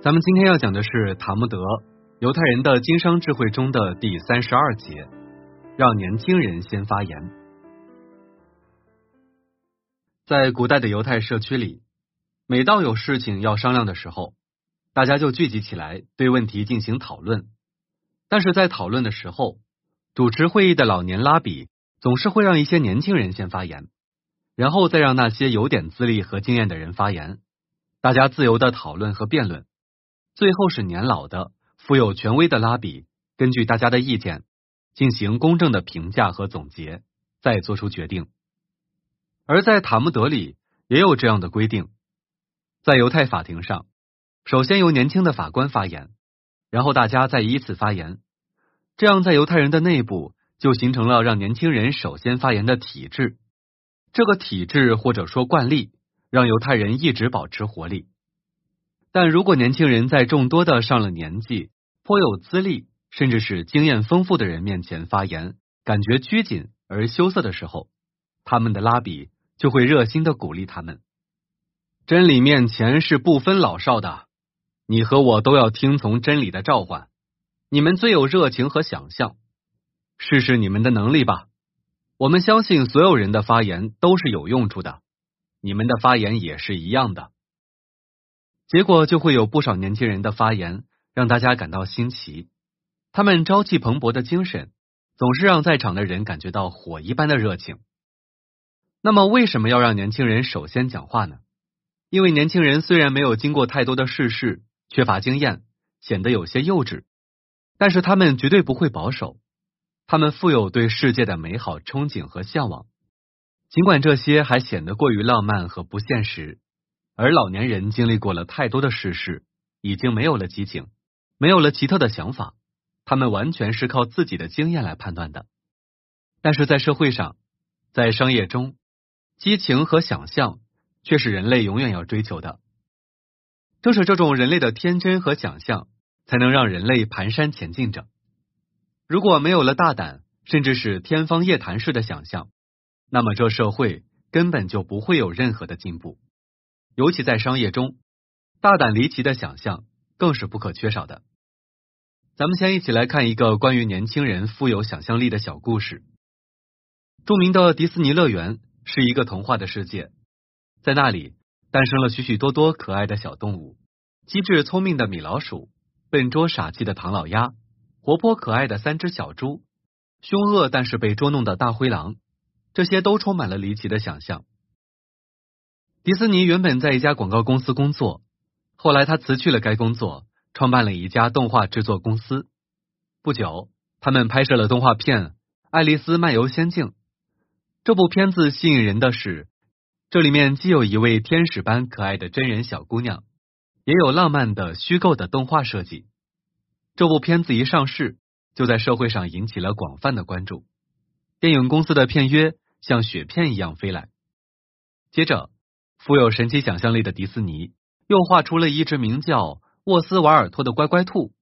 咱们今天要讲的是塔木德犹太人的经商智慧中的第三十二节，让年轻人先发言。在古代的犹太社区里，每到有事情要商量的时候，大家就聚集起来对问题进行讨论。但是在讨论的时候，主持会议的老年拉比总是会让一些年轻人先发言，然后再让那些有点资历和经验的人发言，大家自由的讨论和辩论。最后是年老的、富有权威的拉比，根据大家的意见进行公正的评价和总结，再做出决定。而在塔木德里也有这样的规定，在犹太法庭上，首先由年轻的法官发言，然后大家再依次发言，这样在犹太人的内部就形成了让年轻人首先发言的体制。这个体制或者说惯例，让犹太人一直保持活力。但如果年轻人在众多的上了年纪、颇有资历，甚至是经验丰富的人面前发言，感觉拘谨而羞涩的时候，他们的拉比就会热心的鼓励他们：真理面前是不分老少的，你和我都要听从真理的召唤。你们最有热情和想象，试试你们的能力吧。我们相信所有人的发言都是有用处的，你们的发言也是一样的。结果就会有不少年轻人的发言让大家感到新奇，他们朝气蓬勃的精神总是让在场的人感觉到火一般的热情。那么为什么要让年轻人首先讲话呢？因为年轻人虽然没有经过太多的世事，缺乏经验，显得有些幼稚，但是他们绝对不会保守，他们富有对世界的美好憧憬和向往，尽管这些还显得过于浪漫和不现实。而老年人经历过了太多的世事，已经没有了激情，没有了奇特的想法，他们完全是靠自己的经验来判断的。但是在社会上，在商业中，激情和想象却是人类永远要追求的。正是这种人类的天真和想象，才能让人类蹒跚前进着。如果没有了大胆，甚至是天方夜谭式的想象，那么这社会根本就不会有任何的进步。尤其在商业中，大胆离奇的想象更是不可缺少的。咱们先一起来看一个关于年轻人富有想象力的小故事。著名的迪士尼乐园是一个童话的世界，在那里诞生了许许多多可爱的小动物：机智聪明的米老鼠，笨拙傻气的唐老鸭，活泼可爱的三只小猪，凶恶但是被捉弄的大灰狼。这些都充满了离奇的想象。迪斯尼原本在一家广告公司工作，后来他辞去了该工作，创办了一家动画制作公司。不久，他们拍摄了动画片《爱丽丝漫游仙境》。这部片子吸引人的是，这里面既有一位天使般可爱的真人小姑娘，也有浪漫的虚构的动画设计。这部片子一上市，就在社会上引起了广泛的关注。电影公司的片约像雪片一样飞来，接着。富有神奇想象力的迪士尼又画出了一只名叫沃斯瓦尔托的乖乖兔，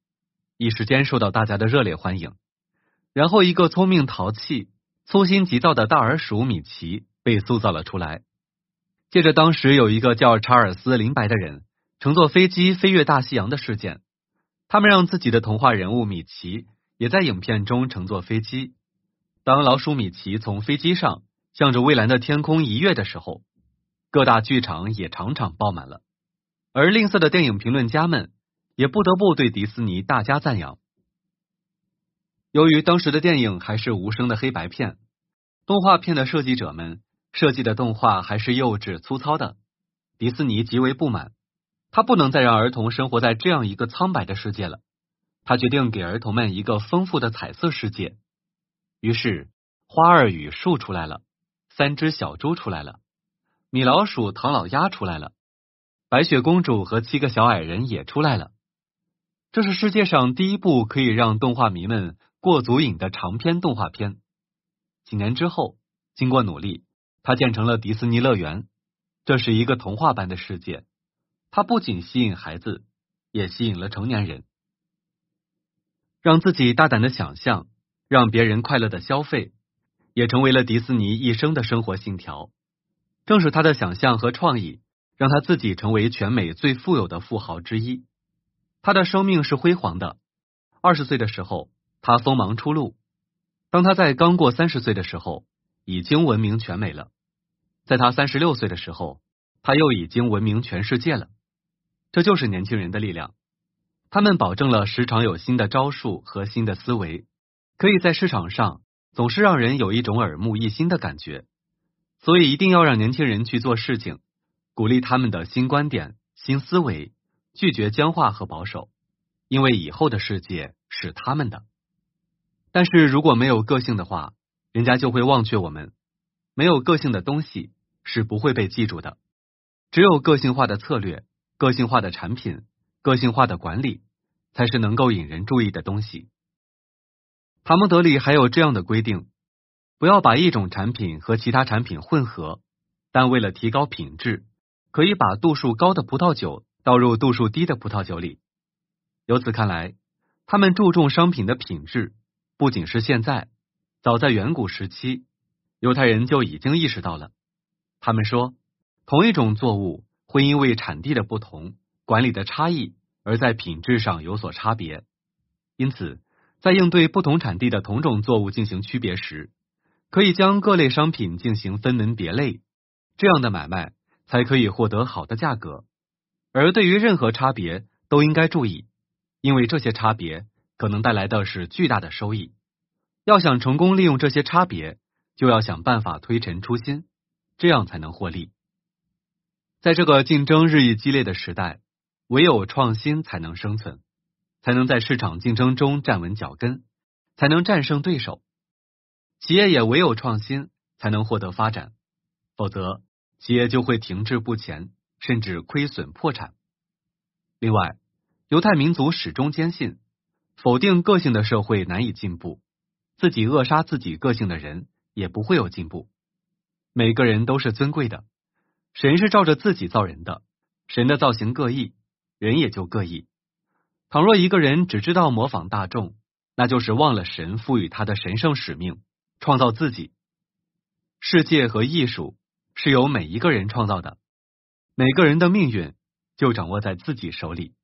一时间受到大家的热烈欢迎。然后，一个聪明淘气、粗心急躁的大耳鼠米奇被塑造了出来。借着，当时有一个叫查尔斯·林白的人乘坐飞机飞越大西洋的事件，他们让自己的童话人物米奇也在影片中乘坐飞机。当老鼠米奇从飞机上向着蔚蓝的天空一跃的时候。各大剧场也场场爆满了，而吝啬的电影评论家们也不得不对迪士尼大加赞扬。由于当时的电影还是无声的黑白片，动画片的设计者们设计的动画还是幼稚粗糙的，迪斯尼极为不满。他不能再让儿童生活在这样一个苍白的世界了，他决定给儿童们一个丰富的彩色世界。于是，花儿与树出来了，三只小猪出来了。米老鼠、唐老鸭出来了，白雪公主和七个小矮人也出来了。这是世界上第一部可以让动画迷们过足瘾的长篇动画片。几年之后，经过努力，它建成了迪士尼乐园。这是一个童话般的世界，它不仅吸引孩子，也吸引了成年人。让自己大胆的想象，让别人快乐的消费，也成为了迪士尼一生的生活信条。正是他的想象和创意，让他自己成为全美最富有的富豪之一。他的生命是辉煌的。二十岁的时候，他锋芒初露；当他在刚过三十岁的时候，已经闻名全美了。在他三十六岁的时候，他又已经闻名全世界了。这就是年轻人的力量，他们保证了时常有新的招数和新的思维，可以在市场上总是让人有一种耳目一新的感觉。所以一定要让年轻人去做事情，鼓励他们的新观点、新思维，拒绝僵化和保守，因为以后的世界是他们的。但是如果没有个性的话，人家就会忘却我们。没有个性的东西是不会被记住的，只有个性化的策略。个性化的产品，个性化的管理，才是能够引人注意的东西。塔木德里还有这样的规定：不要把一种产品和其他产品混合，但为了提高品质，可以把度数高的葡萄酒倒入度数低的葡萄酒里。由此看来，他们注重商品的品质，不仅是现在，早在远古时期，犹太人就已经意识到了。他们说，同一种作物。会因为产地的不同、管理的差异，而在品质上有所差别。因此，在应对不同产地的同种作物进行区别时，可以将各类商品进行分门别类，这样的买卖才可以获得好的价格。而对于任何差别，都应该注意，因为这些差别可能带来的是巨大的收益。要想成功利用这些差别，就要想办法推陈出新，这样才能获利。在这个竞争日益激烈的时代，唯有创新才能生存，才能在市场竞争中站稳脚跟，才能战胜对手。企业也唯有创新才能获得发展，否则企业就会停滞不前，甚至亏损破产。另外，犹太民族始终坚信，否定个性的社会难以进步，自己扼杀自己个性的人也不会有进步。每个人都是尊贵的。神是照着自己造人的，神的造型各异，人也就各异。倘若一个人只知道模仿大众，那就是忘了神赋予他的神圣使命，创造自己。世界和艺术是由每一个人创造的，每个人的命运就掌握在自己手里。